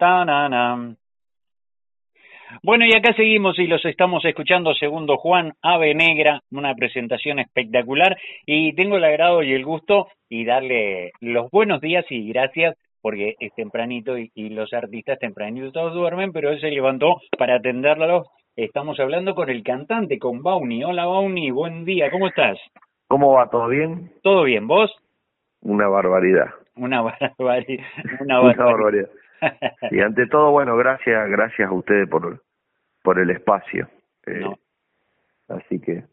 Tananam. Bueno, y acá seguimos y los estamos escuchando segundo Juan Ave Negra, una presentación espectacular y tengo el agrado y el gusto y darle los buenos días y gracias porque es tempranito y, los artistas tempranito todos duermen, pero él se levantó para atenderlo. Estamos hablando con el cantante, con Bauni. Hola Bauni, buen día, ¿cómo estás? ¿Cómo va? ¿Todo bien? ¿Todo bien? ¿Vos? Una barbaridad. Una, barbaridad. Una barbaridad. Y ante todo, bueno, gracias, gracias a ustedes por, por el espacio. Eh, así que,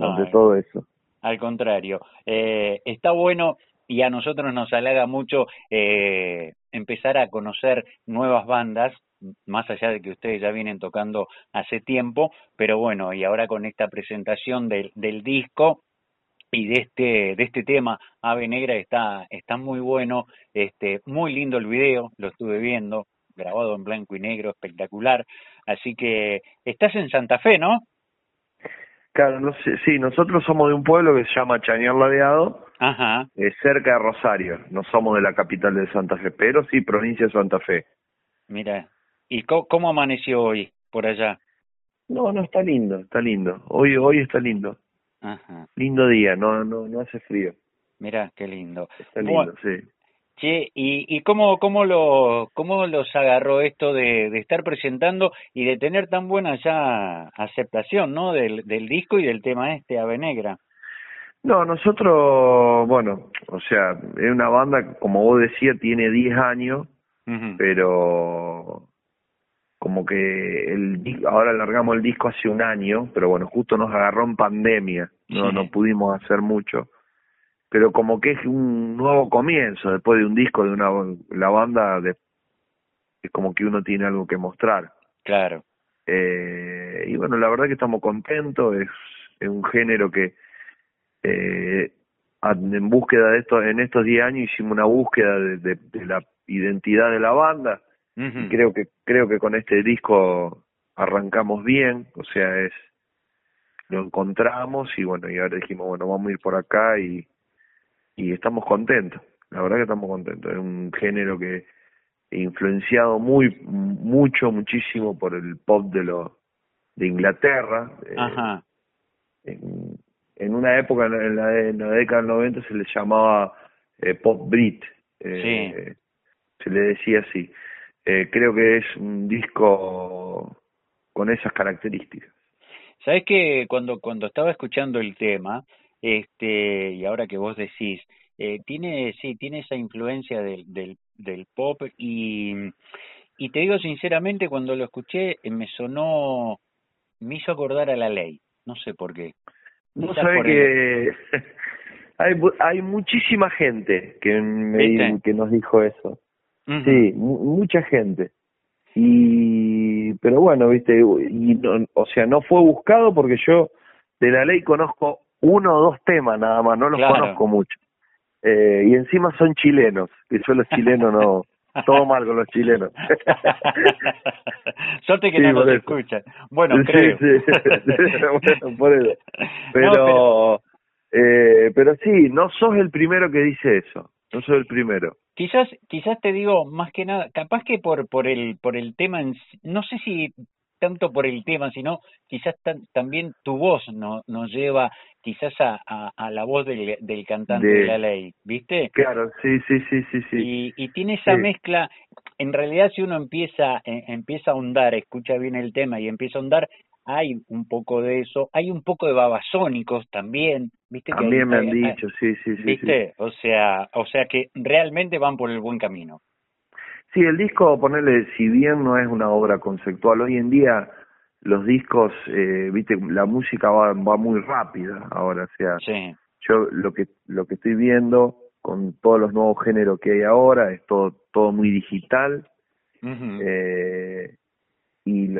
ante eh, todo eso. Al contrario, eh, está bueno y a nosotros nos halaga mucho eh, empezar a conocer nuevas bandas, más allá de que ustedes ya vienen tocando hace tiempo, pero bueno, y ahora con esta presentación del, del disco, y de este de este tema Ave Negra está está muy bueno. Este muy lindo el video lo estuve viendo grabado en blanco y negro espectacular. Así que estás en Santa Fe no claro no sé, sí nosotros somos de un pueblo que se llama Chañar Ladeado Ajá. Eh, cerca de Rosario. No somos de la capital de Santa Fe pero sí provincia de Santa Fe. Mira y cómo, cómo amaneció hoy por allá no no está lindo está lindo. Hoy hoy está lindo Ajá. Lindo día, no no no hace frío. Mira, qué lindo. Está lindo, sí. Che, ¿y, y cómo, cómo, lo, cómo los agarró esto de, de estar presentando y de tener tan buena ya aceptación, ¿no? Del, del disco y del tema este, Ave Negra. No, nosotros, bueno, o sea, es una banda, como vos decías, tiene 10 años, pero como que el ahora largamos el disco hace un año, pero bueno, justo nos agarró en pandemia, no no pudimos hacer mucho, pero como que es un nuevo comienzo después de un disco de una la banda de, es como que uno tiene algo que mostrar. Claro. Eh, y bueno, la verdad que estamos contentos, es, es un género que eh, en búsqueda de esto, en estos 10 años hicimos una búsqueda de, de la identidad de la banda, y creo que creo que con este disco arrancamos bien o sea es lo encontramos y bueno y ahora dijimos bueno vamos a ir por acá y y estamos contentos la verdad que estamos contentos. Es un género que influenciado muy mucho muchísimo por el pop de lo de Inglaterra eh, En, una época en la, en la década del 90 se le llamaba eh, pop brit eh, se le decía así eh, creo que es un disco con esas características. Sabes que cuando cuando estaba escuchando el tema, este y ahora que vos decís, eh, tiene sí tiene esa influencia del del, del pop y y te digo sinceramente cuando lo escuché eh, me sonó me hizo acordar a la ley, no sé por qué. No sabe que hay hay muchísima gente que me que nos dijo eso. Sí, mucha gente. Y, pero bueno, viste, y o sea, no fue buscado porque yo de la ley conozco uno o dos temas nada más, no los conozco mucho. Eh, y encima son chilenos, que yo los chilenos no, todo mal con los chilenos. Suerte que no nos escuchan. Bueno, creo. Sí, sí. por eso. Pero, eh, pero sí, no sos el primero que dice eso. No soy el primero. Quizás, quizás te digo más que nada, capaz que por por el por el tema, no sé si tanto por el tema, sino quizás también tu voz no, nos lleva quizás a, a, la voz del, del cantante de, la ley, ¿viste? Claro, sí, sí, sí, sí, sí. Y, y tiene esa mezcla, en realidad si uno empieza, eh, empieza a ahondar, escucha bien el tema y empieza a ahondar, hay un poco de eso, hay un poco de babasónicos también, ¿viste? También me han dicho, sí, sí, sí. ¿Viste? O sea, o sea que realmente van por el buen camino. Sí, el disco, ponerle, si bien no es una obra conceptual, hoy en día los discos, eh, viste, la música va, va muy rápida ahora, o sea, sí. yo lo que lo que estoy viendo con todos los nuevos géneros que hay ahora es todo todo muy digital eh, y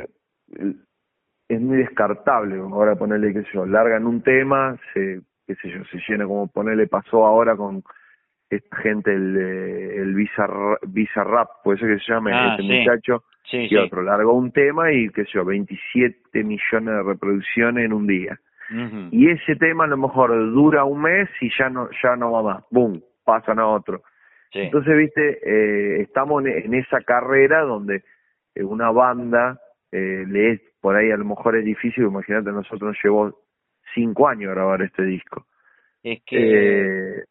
es muy descartable ahora ponerle qué sé yo largan un tema se qué sé yo se llena como ponerle pasó ahora con esta gente el el visa visa rap puede ser que se llame ah, este muchacho y otro largó un tema y qué sé yo 27 millones de reproducciones en un día. Y ese tema a lo mejor dura un mes y ya no ya no va más. Boom pasan a otro. Entonces, viste, eh, estamos en, esa carrera donde eh, una banda eh, le es, por ahí a lo mejor es difícil, imagínate, nosotros nos llevó cinco años grabar este disco. Es que... Eh,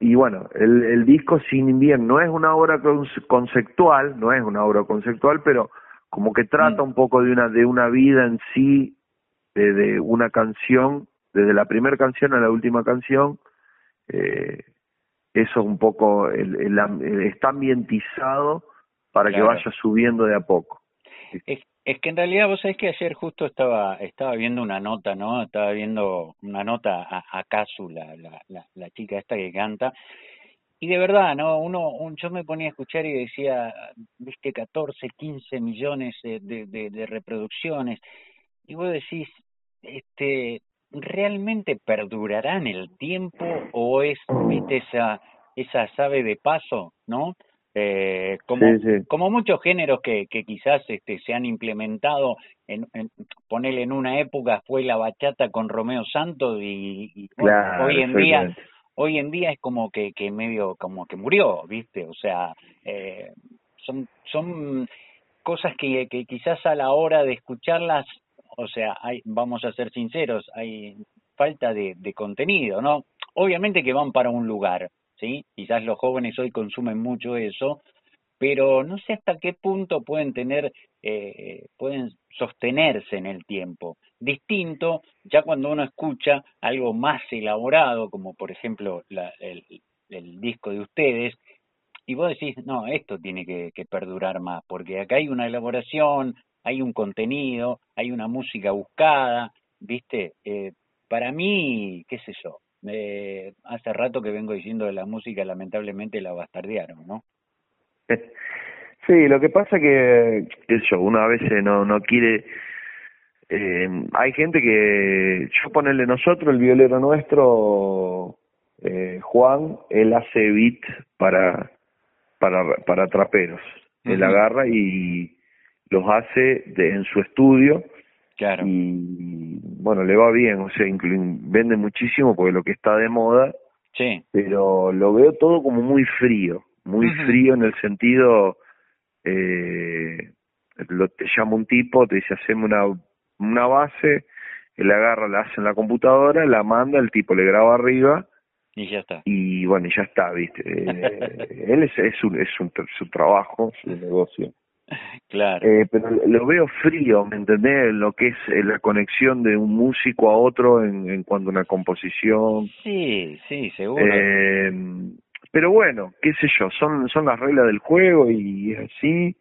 y bueno, el, el disco Sin bien no es una obra conceptual, no es una obra conceptual, pero como que trata mm. un poco de una de una vida en sí, de, de una canción, desde la primera canción a la última canción, eh, eso un poco el, el, está ambientizado para que vaya subiendo de a poco. Es, es, que en realidad vos sabés que ayer justo estaba estaba viendo una nota, ¿no? Estaba viendo una nota a, a Kazu, la, la, la, chica esta que canta, y de verdad, ¿no? Uno, un, yo me ponía a escuchar y decía, viste, 14, 15 millones de, de, de reproducciones, y vos decís, este, realmente perdurará en el tiempo o es, viste, esa, esa sabe de paso, ¿no? Eh, como, como muchos géneros que, que quizás este, se han implementado, en, en, ponerle en una época fue la bachata con Romeo Santos y, hoy en día hoy en día es como que, que medio como que murió, ¿viste? O sea, eh, son, son cosas que, que quizás a la hora de escucharlas o sea, hay, vamos a ser sinceros, hay falta de, de contenido, ¿no? Obviamente que van para un lugar, Quizás los jóvenes hoy consumen mucho eso, pero no sé hasta qué punto pueden tener, eh, pueden sostenerse en el tiempo. Distinto, ya cuando uno escucha algo más elaborado, como por ejemplo la, el, disco de ustedes, y vos decís, no, esto tiene que, que perdurar más, porque acá hay una elaboración, hay un contenido, hay una música buscada, ¿viste? Eh, para mí, qué sé yo, eh, hace rato que vengo diciendo de la música, lamentablemente la bastardearon, ¿no? Sí, lo que pasa que, yo, uno a veces no, no quiere... Eh, hay gente que, yo ponerle nosotros, el violero nuestro, eh, Juan, él hace beat para, para, para traperos. Él agarra y los hace de, en su estudio claro. y bueno le va bien o sea vende muchísimo porque lo que está de moda sí. pero lo veo todo como muy frío muy frío en el sentido eh, lo, te llama un tipo te dice haceme una una base él agarra la hace en la computadora la manda el tipo le graba arriba y ya está. y bueno y ya está viste eh, él es es un, es un, su trabajo su negocio Claro. Eh, pero lo veo frío, ¿me entendés? Lo que es eh, la conexión de un músico a otro en, en cuanto a una composición. Sí, sí, seguro. Eh, pero bueno, qué sé yo, son, son las reglas del juego y es así.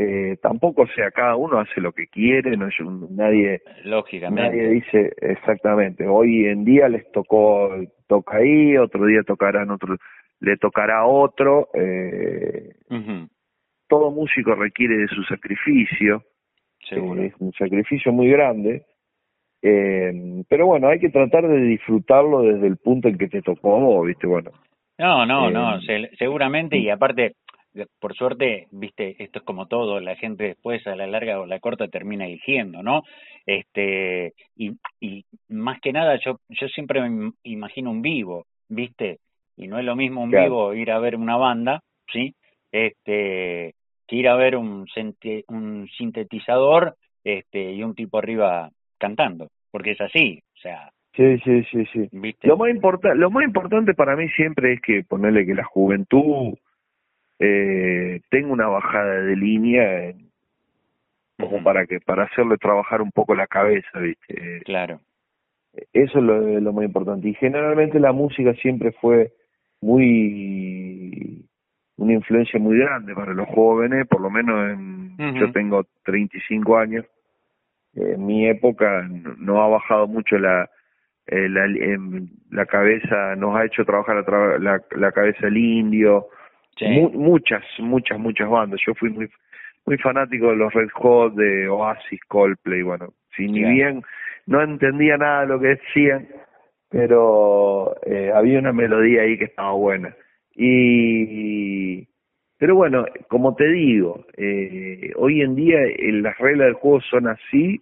Eh, tampoco, o sea, cada uno hace lo que quiere, no nadie, Lógicamente. nadie dice exactamente. Hoy en día les tocó, toca ahí, otro día tocarán otro, le tocará a otro. Eh, todo músico requiere de su sacrificio, Seguro. es un sacrificio muy grande, eh, pero bueno, hay que tratar de disfrutarlo desde el punto en que te tocó vos, ¿viste? Bueno. No, no, no, eh, seguramente, y aparte, por suerte, viste, esto es como todo, la gente después a la larga o la corta termina eligiendo, ¿no? Este, y, y más que nada, yo, yo siempre me imagino un vivo, ¿viste? Y no es lo mismo un vivo ir a ver una banda, ¿sí? Este, que ir a ver un, un sintetizador este, y un tipo arriba cantando, porque es así, o sea. Sí, sí, sí, sí. Lo más importante, lo más importante para mí siempre es que ponerle que la juventud eh, tenga una bajada de línea como para que para hacerle trabajar un poco la cabeza, ¿viste? Claro. Eso es lo, lo más importante y generalmente la música siempre fue muy una influencia muy grande para los jóvenes, por lo menos en, yo tengo 35 años, en mi época no ha bajado mucho la, eh, la, la cabeza, nos ha hecho trabajar la, la, cabeza el indio, muchas, muchas, muchas bandas. Yo fui muy muy fanático de los Red Hot, de Oasis, Coldplay, bueno, si ni bien no entendía nada de lo que decían, pero eh, había una melodía ahí que estaba buena. Y, pero bueno, como te digo, eh, hoy en día eh, las reglas del juego son así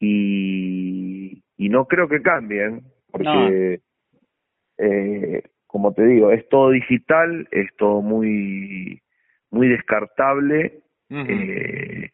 y, y no creo que cambien, porque eh, como te digo, es todo digital, es todo muy, muy descartable, eh,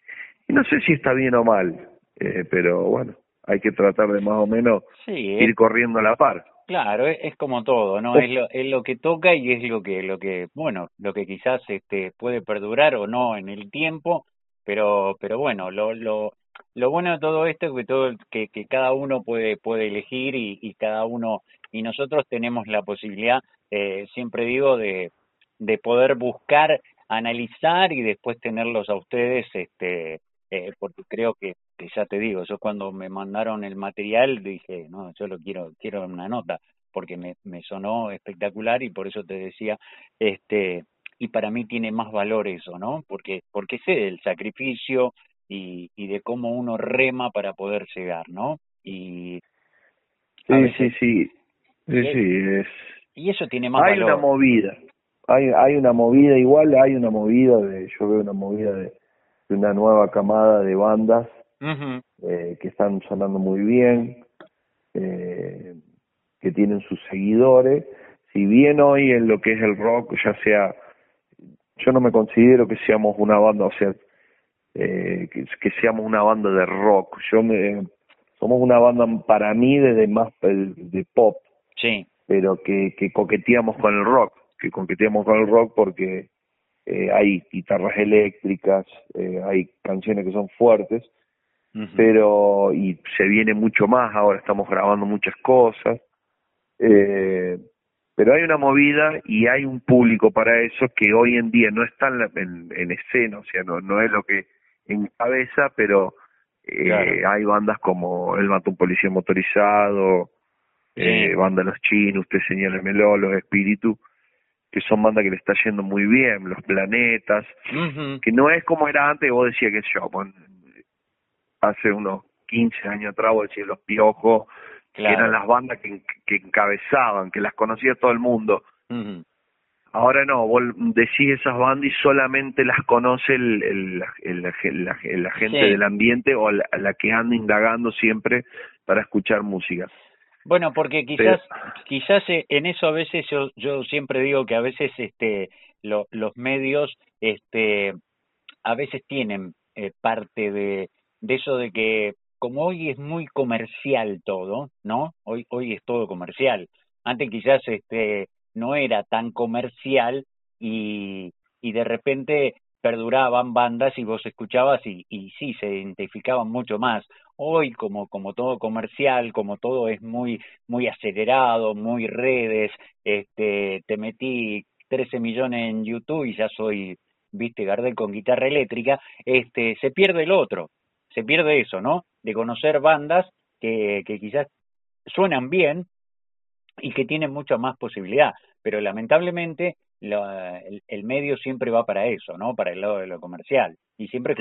y no sé si está bien o mal, eh, pero bueno, hay que tratar de más o menos ir corriendo a la par. Claro, es, como todo, ¿no? Es lo, es lo que toca y es lo que, lo que, bueno, lo que quizás este puede perdurar o no en el tiempo, pero, pero bueno, lo, lo, lo bueno de todo esto es que todo, que, que cada uno puede, puede elegir y, y cada uno, y nosotros tenemos la posibilidad, eh, siempre digo, de, de poder buscar, analizar y después tenerlos a ustedes, este, eh, porque creo que ya te digo, yo cuando me mandaron el material dije, no, yo lo quiero, quiero una nota, porque me, me sonó espectacular y por eso te decía, este, y para mí tiene más valor eso, ¿no? Porque, porque sé del sacrificio y, y de cómo uno rema para poder llegar, ¿no? Y sí, sí, sí, sí, sí, es... Y eso tiene más hay valor. Hay una movida, hay, hay una movida, igual hay una movida de, yo veo una movida de, de una nueva camada de bandas eh, que están sonando muy bien, eh, que tienen sus seguidores. Si bien hoy en lo que es el rock, ya sea, yo no me considero que seamos una banda, o sea, eh, que, seamos una banda de rock. Yo me, somos una banda para mí desde más de pop, sí. pero que, que coqueteamos con el rock, que coqueteamos con el rock porque eh, hay guitarras eléctricas, eh, hay canciones que son fuertes, pero y se viene mucho más, ahora estamos grabando muchas cosas, eh, pero hay una movida y hay un público para eso que hoy en día no está en, en, escena, o sea, no, no es lo que encabeza, pero eh, hay bandas como El Matón Policía Motorizado, eh, Banda Los Chinos, Usted Señálemelo, Los Espíritus, que son bandas que le está yendo muy bien, Los Planetas, que no es como era antes, vos decías que yo, hace unos 15 años atrás, vos decías, los piojos, que eran las bandas que, que, encabezaban, que las conocía todo el mundo. Ahora no, vos decís esas bandas y solamente las conoce el, el, el, la, gente del ambiente o la, que anda indagando siempre para escuchar música. Bueno, porque quizás quizás eh, en eso a veces yo yo siempre digo que a veces este los medios este a veces tienen eh, parte de de eso de que como hoy es muy comercial todo, ¿no? Hoy hoy es todo comercial. Antes quizás este no era tan comercial y y de repente perduraban bandas y vos escuchabas y, y sí se identificaban mucho más. Hoy como como todo comercial, como todo es muy muy acelerado, muy redes, este te metí 13 millones en YouTube y ya soy viste Gardel con guitarra eléctrica, este se pierde el otro, se pierde eso, ¿no? De conocer bandas que, que quizás suenan bien y que tienen mucha más posibilidad, pero lamentablemente el, medio siempre va para eso, ¿no? Para el lado de lo comercial y siempre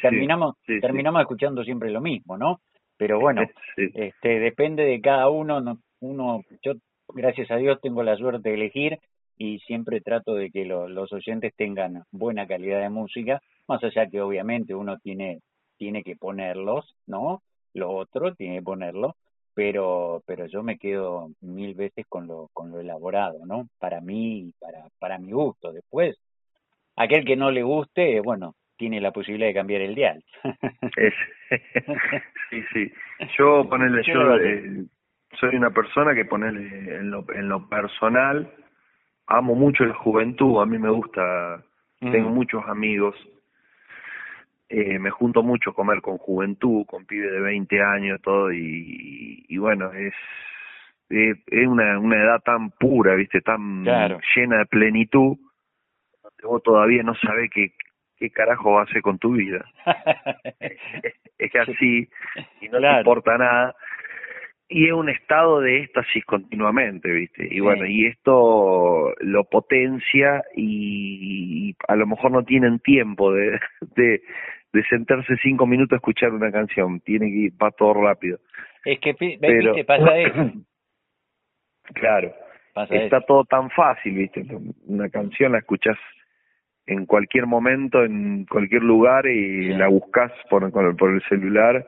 terminamos terminamos escuchando siempre lo mismo, ¿no? Pero bueno, este depende de cada uno, no, uno yo gracias a Dios tengo la suerte de elegir y siempre trato de que los oyentes tengan buena calidad de música, más allá que obviamente uno tiene tiene que ponerlos, ¿no? Lo otro tiene que ponerlo, pero pero yo me quedo mil veces con lo con lo elaborado, ¿no? Para mí, para para mi gusto. Después, aquel que no le guste, bueno, tiene la posibilidad de cambiar el dial. sí, sí. Yo ponerle yo eh, soy una persona que ponerle en lo en lo personal amo mucho la juventud, a mí me gusta, tengo muchos amigos eh, me junto mucho a comer con juventud, con pibes de 20 años, todo, y, y bueno, es, es, una, una edad tan pura, viste, tan llena de plenitud, vos todavía no sabés qué, qué carajo vas a hacer con tu vida. es que así, y no te importa nada, y es un estado de éxtasis continuamente, ¿viste? Y bueno, y esto lo potencia y, a lo mejor no tienen tiempo de, de, de sentarse cinco minutos a escuchar una canción, tiene que ir, va todo rápido. Es que, Pero, pasa eso. claro, está todo tan fácil, ¿viste? Una canción la escuchas en cualquier momento, en cualquier lugar y la buscas por, por el celular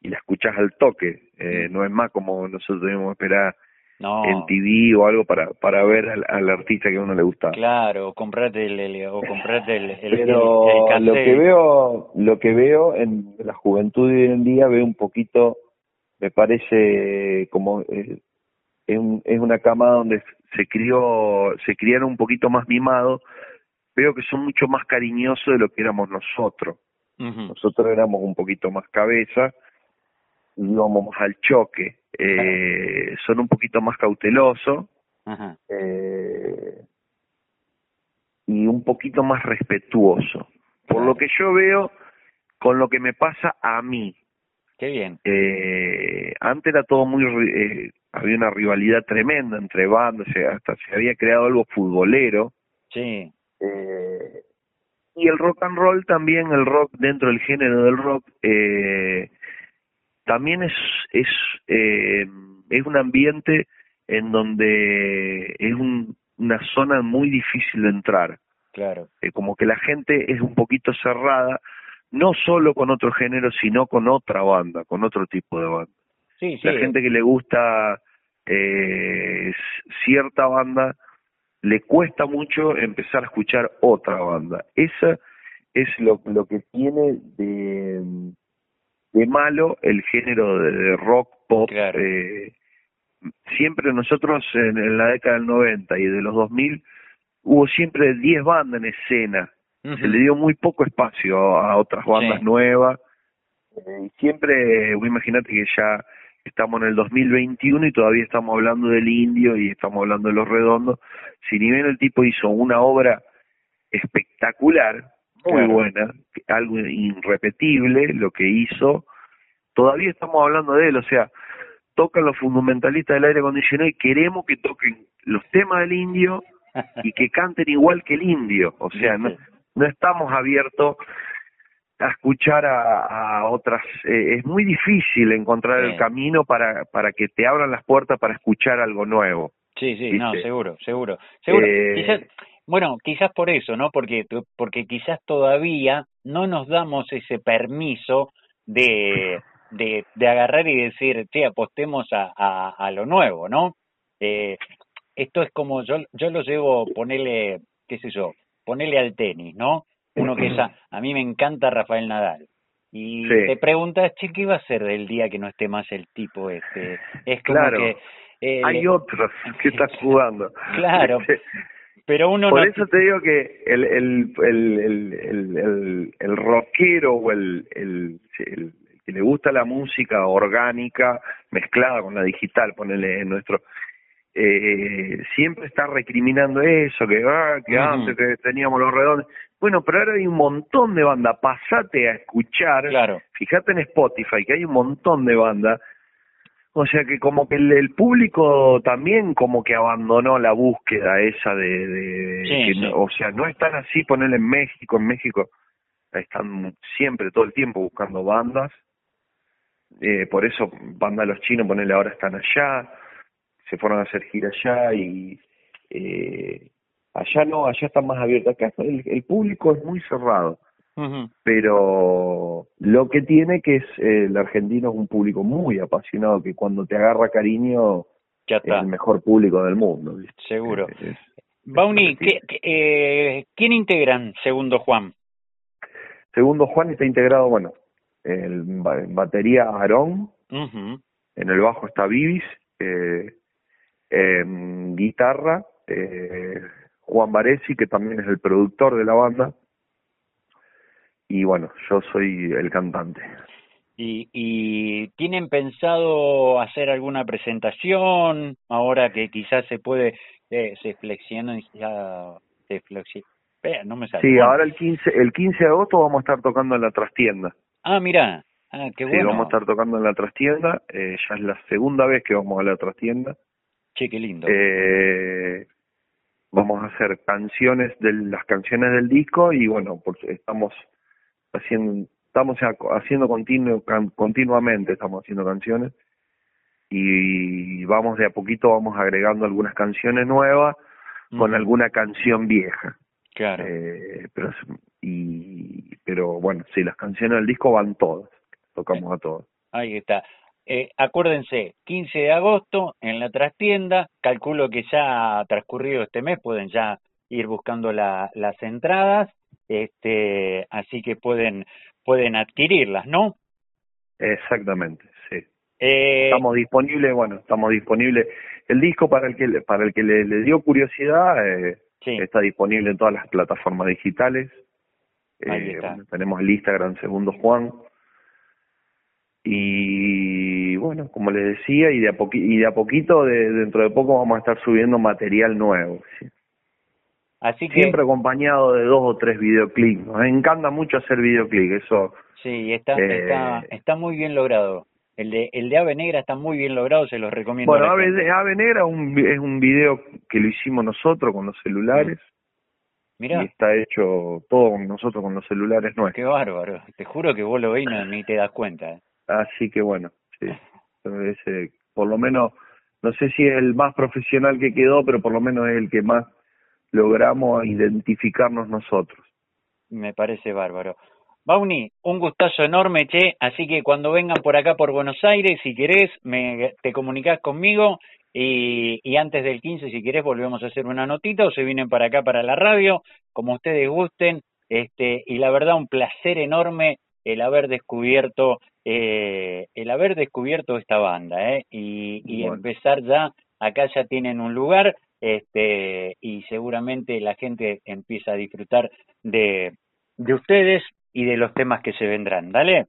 y la escuchas al toque. Eh, no es más como nosotros debemos esperar en TV o algo para para ver al, artista que a uno le gusta. Claro, o comprarte el, o comprarte el, el, Pero lo que veo lo que veo en la juventud de hoy en día veo un poquito me parece como eh, es, es una cama donde se crió se criaron un poquito más mimados veo que son mucho más cariñosos de lo que éramos nosotros. Nosotros éramos un poquito más cabeza íbamos más al choque eh, son un poquito más cautelosos eh, y un poquito más respetuoso por lo que yo veo con lo que me pasa a mí Qué bien. Eh, antes era todo muy, eh, había una rivalidad tremenda entre bandas, hasta se había creado algo futbolero. Sí. Eh, y el rock and roll también, el rock dentro del género del rock, eh, también es, es, eh, es un ambiente en donde es un, una zona muy difícil de entrar. Claro. Eh, como que la gente es un poquito cerrada no solo con otro género, sino con otra banda, con otro tipo de banda. Sí, La gente que le gusta eh, cierta banda, le cuesta mucho empezar a escuchar otra banda. Esa es lo, lo que tiene de, de malo el género de, rock pop. Eh, siempre nosotros en, en, la década del 90 y de los 2000 hubo siempre 10 bandas en escena se le dio muy poco espacio a otras bandas nuevas. Eh, siempre, imagínate que ya estamos en el 2021 y todavía estamos hablando del indio y estamos hablando de los redondos. Si ni bien el tipo hizo una obra espectacular, muy buena, algo irrepetible lo que hizo, todavía estamos hablando de él, o sea, tocan los fundamentalistas del aire acondicionado y queremos que toquen los temas del indio y que canten igual que el indio, o sea, no, no estamos abiertos a escuchar a, otras. Eh, es muy difícil encontrar el camino para, para que te abran las puertas para escuchar algo nuevo. Sí, sí, no, seguro, seguro. seguro. Eh, quizás, bueno, quizás por eso, ¿no? Porque, porque quizás todavía no nos damos ese permiso de, de, de agarrar y decir, che, apostemos a, a, a lo nuevo, ¿no? Eh, esto es como, yo, yo lo llevo, ponerle, qué sé yo, ponele al tenis, ¿no? Uno que es a, mí me encanta Rafael Nadal. Y te preguntas, che, ¿qué va a ser del día que no esté más el tipo este? Es como claro. que... Eh, Hay otros que están jugando. Claro. Pero uno Por eso te digo que el, el, el, el, el, el rockero o el, el, el, que le gusta la música orgánica mezclada con la digital, ponele en nuestro eh, siempre está recriminando eso, que, ah, que antes que teníamos los redondos. Bueno, pero ahora hay un montón de bandas, pasate a escuchar, claro. fíjate en Spotify que hay un montón de bandas, o sea que como que el, público también como que abandonó la búsqueda esa de, de o sea, no están así, ponerle en México, en México están siempre, todo el tiempo buscando bandas, eh, por eso bandas los chinos, ponerle ahora están allá, se fueron a hacer gira allá y eh, allá no, allá está más abierto. Acá. El, público es muy cerrado, pero lo que tiene que es eh, el argentino es un público muy apasionado que cuando te agarra cariño es el mejor público del mundo. Seguro. Bauni, eh, ¿quién integran Segundo Juan? Segundo Juan está integrado, bueno, en batería Aarón, en el bajo está Vivis, eh, eh, guitarra, eh, Juan Varesi, que también es el productor de la banda, y bueno, yo soy el cantante. ¿Y, y tienen pensado hacer alguna presentación ahora que quizás se puede, eh, se flexiona, ya, se no me sale. Sí, ahora el 15, el 15 de agosto vamos a estar tocando en la trastienda. Ah, mira, ah, qué bueno. Sí, vamos a estar tocando en la trastienda, eh, ya es la segunda vez que vamos a la trastienda. Che, qué lindo. Eh, vamos a hacer canciones de las canciones del disco y bueno, pues estamos haciendo estamos haciendo continuo, continuamente estamos haciendo canciones y vamos de a poquito vamos agregando algunas canciones nuevas con alguna canción vieja. Claro. Eh, pero y pero bueno, sí, las canciones del disco van todas, tocamos a todas. Ahí está. eh, acuérdense, 15 de agosto en la trastienda, calculo que ya transcurrido este mes pueden ya ir buscando la, las entradas, este, así que pueden, pueden adquirirlas, ¿no? Exactamente, sí. Eh, estamos disponibles, bueno, estamos disponibles. El disco para el que para el que le, dio curiosidad eh, está disponible en todas las plataformas digitales. Eh, tenemos el Instagram Segundo Juan. Y bueno, como les decía, y de a, y de a poquito, de, dentro de poco vamos a estar subiendo material nuevo. Así que... Siempre acompañado de dos o tres videoclips. Nos encanta mucho hacer videoclips, eso... Sí, está, está, eh, está muy bien logrado. El de, el de Ave Negra está muy bien logrado, se los recomiendo. Bueno, Ave, Ave, Negra un, es un video que lo hicimos nosotros con los celulares. Mira. Y está hecho todo con nosotros con los celulares nuestros. Qué bárbaro. Te juro que vos lo ves y ni te das cuenta. ¿eh? Así que bueno, sí. Ese, por lo menos, no sé si es el más profesional que quedó, pero por lo menos es el que más logramos identificarnos nosotros. Me parece bárbaro. Bauni, un gustazo enorme, che, así que cuando vengan por acá por Buenos Aires, si querés, me, te comunicás conmigo. Y, y antes del 15, si querés, volvemos a hacer una notita o se vienen para acá para la radio, como ustedes gusten, este, y la verdad un placer enorme el haber descubierto, eh, el haber descubierto esta banda, eh, y, y empezar ya, acá ya tienen un lugar, este, y seguramente la gente empieza a disfrutar de, de ustedes y de los temas que se vendrán. Dale.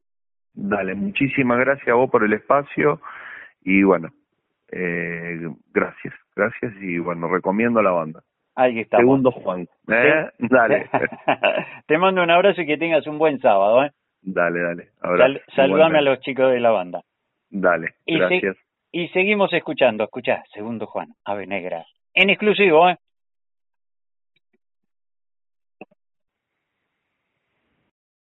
Dale, muchísimas gracias a vos por el espacio y bueno, eh, gracias, gracias y bueno, recomiendo la banda. Ahí está. Segundo Juan. ¿eh? Dale. Te mando un abrazo y que tengas un buen sábado. ¿eh? Dale, dale. saludame a los chicos de la banda. Dale, gracias. y seguimos escuchando, escuchá, Segundo Juan, Ave Negra. En exclusivo, ¿eh?